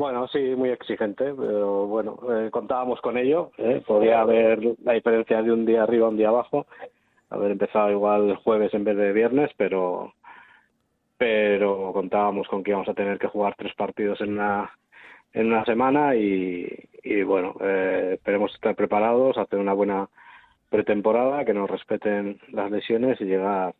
Bueno, sí, muy exigente, pero bueno, eh, contábamos con ello. ¿eh? Podía haber la diferencia de un día arriba, un día abajo. Haber empezado igual jueves en vez de viernes, pero pero contábamos con que íbamos a tener que jugar tres partidos en una en una semana y, y bueno, eh, esperemos estar preparados, hacer una buena pretemporada, que nos respeten las lesiones y llegar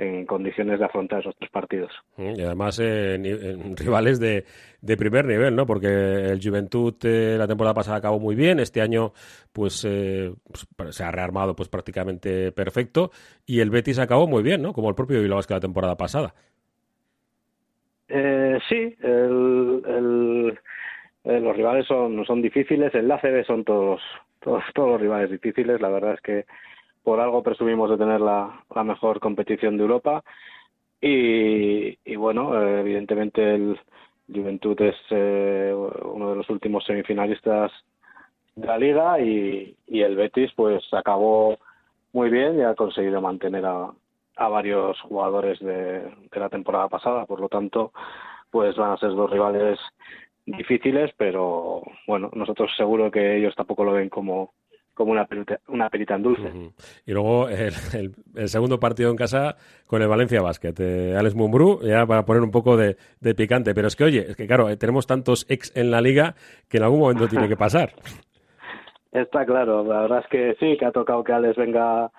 en condiciones de afrontar esos tres partidos. Mm, y además eh, en rivales de, de, primer nivel, ¿no? Porque el Juventud eh, la temporada pasada acabó muy bien, este año pues, eh, pues, se ha rearmado pues prácticamente perfecto y el Betis acabó muy bien, ¿no? Como el propio Bilbao que la temporada pasada. sí, el, los rivales son, son difíciles, el ACB son todos, todos, todos los rivales difíciles, la verdad es que por algo presumimos de tener la, mejor competición de Europa. Y, bueno, evidentemente el Juventud es eh, uno de los últimos semifinalistas de la liga y, el Betis pues acabó muy bien y ha conseguido mantener a, varios jugadores de, de la temporada pasada, por lo tanto pues van a ser dos rivales difíciles, pero bueno, nosotros seguro que ellos tampoco lo ven como como una perita, una perita en dulce. Y luego el, segundo partido en casa con el Valencia Basket. Eh, Alex Mumbrú, ya para poner un poco de, picante. Pero es que, oye, es que claro, eh, tenemos tantos ex en la liga que en algún momento tiene que pasar. Está claro, la verdad es que sí, que ha tocado que Alex venga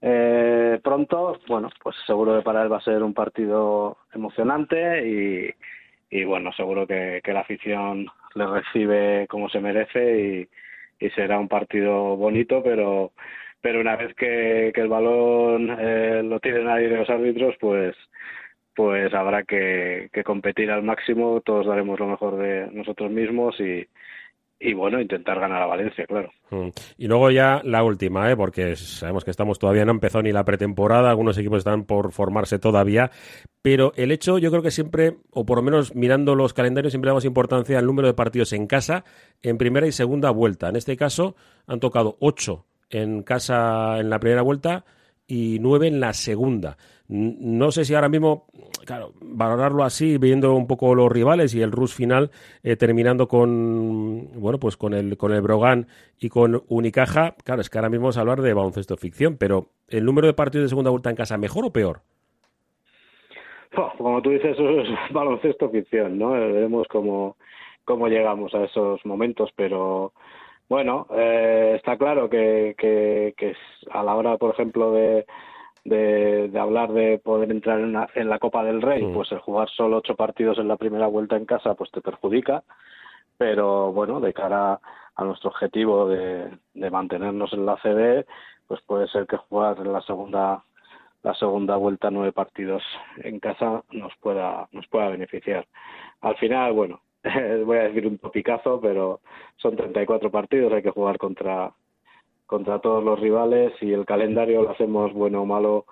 eh, pronto. Bueno, pues seguro que para él va a ser un partido emocionante y, y bueno, seguro que, que la afición le recibe como se merece y y será un partido bonito, pero pero una vez que, que el balón eh, lo tienen de los árbitros, pues pues habrá que, que competir al máximo, todos daremos lo mejor de nosotros mismos y, y bueno, intentar ganar a Valencia, claro. Mm. Y luego ya la última, ¿eh? porque sabemos que estamos todavía no empezó ni la pretemporada, algunos equipos están por formarse todavía, pero el hecho yo creo que siempre, o por lo menos mirando los calendarios, siempre damos importancia al número de partidos en casa en primera y segunda vuelta. En este caso han tocado ocho en casa en la primera vuelta y nueve en la segunda. No sé si ahora mismo, claro, valorarlo así, viendo un poco los rivales y el Rus final eh, terminando con, bueno, pues con el, con el Brogan y con Unicaja, claro, es que ahora mismo a hablar de baloncesto ficción, pero ¿el número de partidos de segunda vuelta en casa mejor o peor? como tú dices, es baloncesto ficción, ¿no? Veremos cómo, cómo llegamos a esos momentos, pero bueno, eh, está claro que, que, que, a la hora, por ejemplo, de, de, hablar de poder entrar en, en la Copa del Rey, mm. pues el jugar solo ocho partidos en la primera vuelta en casa, pues te perjudica. Pero bueno, de cara a nuestro objetivo de, de mantenernos en la CD, pues puede ser que jugar en la segunda la segunda vuelta nueve partidos en casa nos pueda nos pueda beneficiar. Al final, bueno, voy a decir un topicazo, pero son 34 partidos, hay que jugar contra, contra todos los rivales y el calendario lo hacemos bueno o malo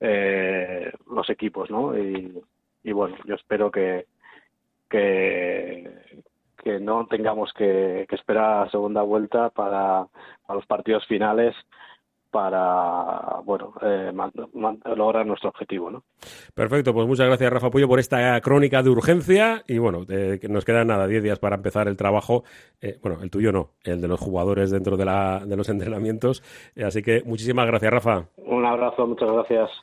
eh, los equipos, ¿no? Y, bueno, yo espero que, que, no tengamos que, que esperar a segunda vuelta para, para los partidos finales para bueno eh, lograr nuestro objetivo ¿no? perfecto pues muchas gracias Rafa Puyo por esta crónica de urgencia. Y bueno eh, nos quedan nada 10 días para empezar el trabajo. Eh, bueno el tuyo no el de los jugadores dentro de, la, de los entrenamientos. Así que muchísimas gracias Rafa. Un abrazo muchas gracias